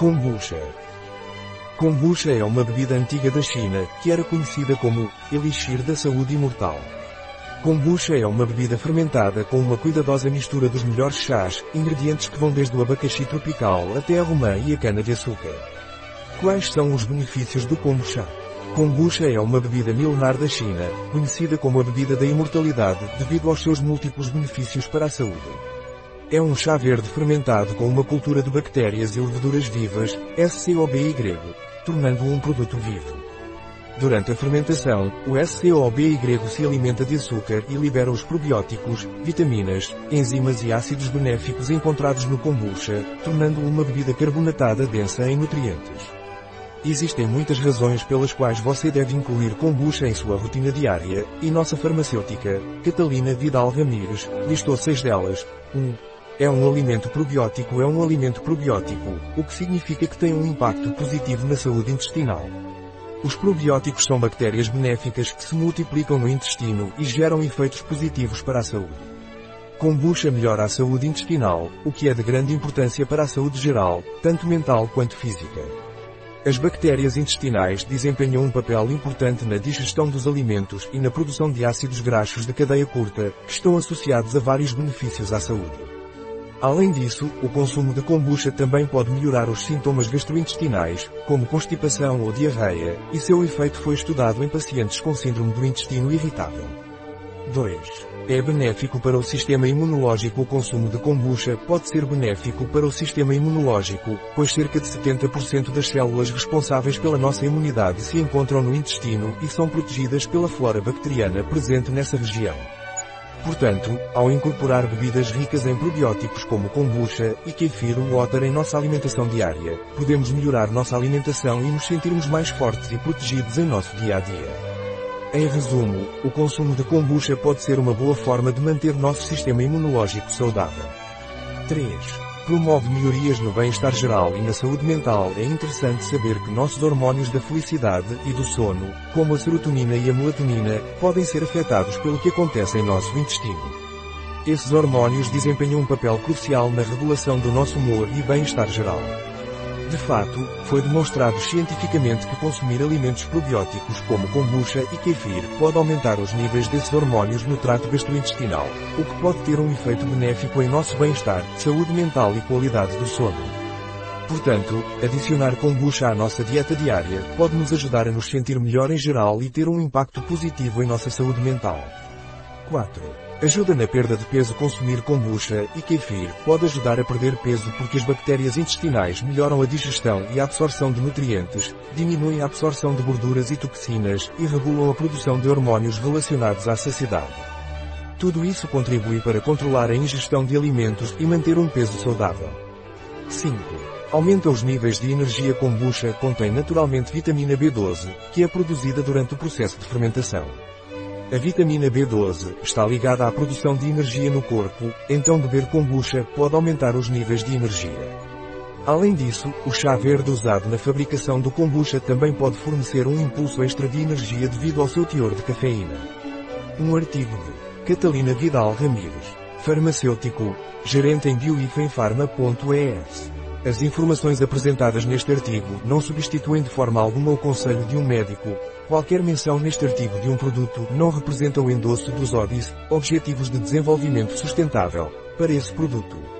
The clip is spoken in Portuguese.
Kombucha. Kombucha é uma bebida antiga da China, que era conhecida como elixir da saúde imortal. Kombucha é uma bebida fermentada com uma cuidadosa mistura dos melhores chás, ingredientes que vão desde o abacaxi tropical até a romã e a cana-de-açúcar. Quais são os benefícios do kombucha? Kombucha é uma bebida milenar da China, conhecida como a bebida da imortalidade devido aos seus múltiplos benefícios para a saúde. É um chá verde fermentado com uma cultura de bactérias e leveduras vivas, SCOBY, tornando-o um produto vivo. Durante a fermentação, o SCOBY se alimenta de açúcar e libera os probióticos, vitaminas, enzimas e ácidos benéficos encontrados no kombucha, tornando-o uma bebida carbonatada densa em nutrientes. Existem muitas razões pelas quais você deve incluir kombucha em sua rotina diária, e nossa farmacêutica, Catalina Vidal Ramírez, listou seis delas. 1. É um alimento probiótico é um alimento probiótico, o que significa que tem um impacto positivo na saúde intestinal. Os probióticos são bactérias benéficas que se multiplicam no intestino e geram efeitos positivos para a saúde. Kombucha melhora a saúde intestinal, o que é de grande importância para a saúde geral, tanto mental quanto física. As bactérias intestinais desempenham um papel importante na digestão dos alimentos e na produção de ácidos graxos de cadeia curta, que estão associados a vários benefícios à saúde. Além disso, o consumo de kombucha também pode melhorar os sintomas gastrointestinais, como constipação ou diarreia, e seu efeito foi estudado em pacientes com síndrome do intestino irritável. 2. É benéfico para o sistema imunológico O consumo de kombucha pode ser benéfico para o sistema imunológico, pois cerca de 70% das células responsáveis pela nossa imunidade se encontram no intestino e são protegidas pela flora bacteriana presente nessa região. Portanto, ao incorporar bebidas ricas em probióticos como kombucha e kefir water em nossa alimentação diária, podemos melhorar nossa alimentação e nos sentirmos mais fortes e protegidos em nosso dia a dia. Em resumo, o consumo de kombucha pode ser uma boa forma de manter nosso sistema imunológico saudável. 3 promove melhorias no bem-estar geral e na saúde mental, é interessante saber que nossos hormônios da felicidade e do sono, como a serotonina e a melatonina, podem ser afetados pelo que acontece em nosso intestino. Esses hormônios desempenham um papel crucial na regulação do nosso humor e bem-estar geral. De fato, foi demonstrado cientificamente que consumir alimentos probióticos como kombucha e kefir pode aumentar os níveis desses hormônios no trato gastrointestinal, o que pode ter um efeito benéfico em nosso bem-estar, saúde mental e qualidade do sono. Portanto, adicionar kombucha à nossa dieta diária pode nos ajudar a nos sentir melhor em geral e ter um impacto positivo em nossa saúde mental. 4. Ajuda na perda de peso consumir kombucha e kefir pode ajudar a perder peso porque as bactérias intestinais melhoram a digestão e a absorção de nutrientes, diminuem a absorção de gorduras e toxinas e regulam a produção de hormônios relacionados à saciedade. Tudo isso contribui para controlar a ingestão de alimentos e manter um peso saudável. 5. Aumenta os níveis de energia kombucha contém naturalmente vitamina B12, que é produzida durante o processo de fermentação. A vitamina B12 está ligada à produção de energia no corpo, então beber kombucha pode aumentar os níveis de energia. Além disso, o chá verde usado na fabricação do kombucha também pode fornecer um impulso extra de energia devido ao seu teor de cafeína. Um artigo de Catalina Vidal Ramírez, farmacêutico, gerente em bioifenfarma.es. As informações apresentadas neste artigo não substituem de forma alguma o conselho de um médico. Qualquer menção neste artigo de um produto não representa o endosso dos ODIs, Objetivos de Desenvolvimento Sustentável, para esse produto.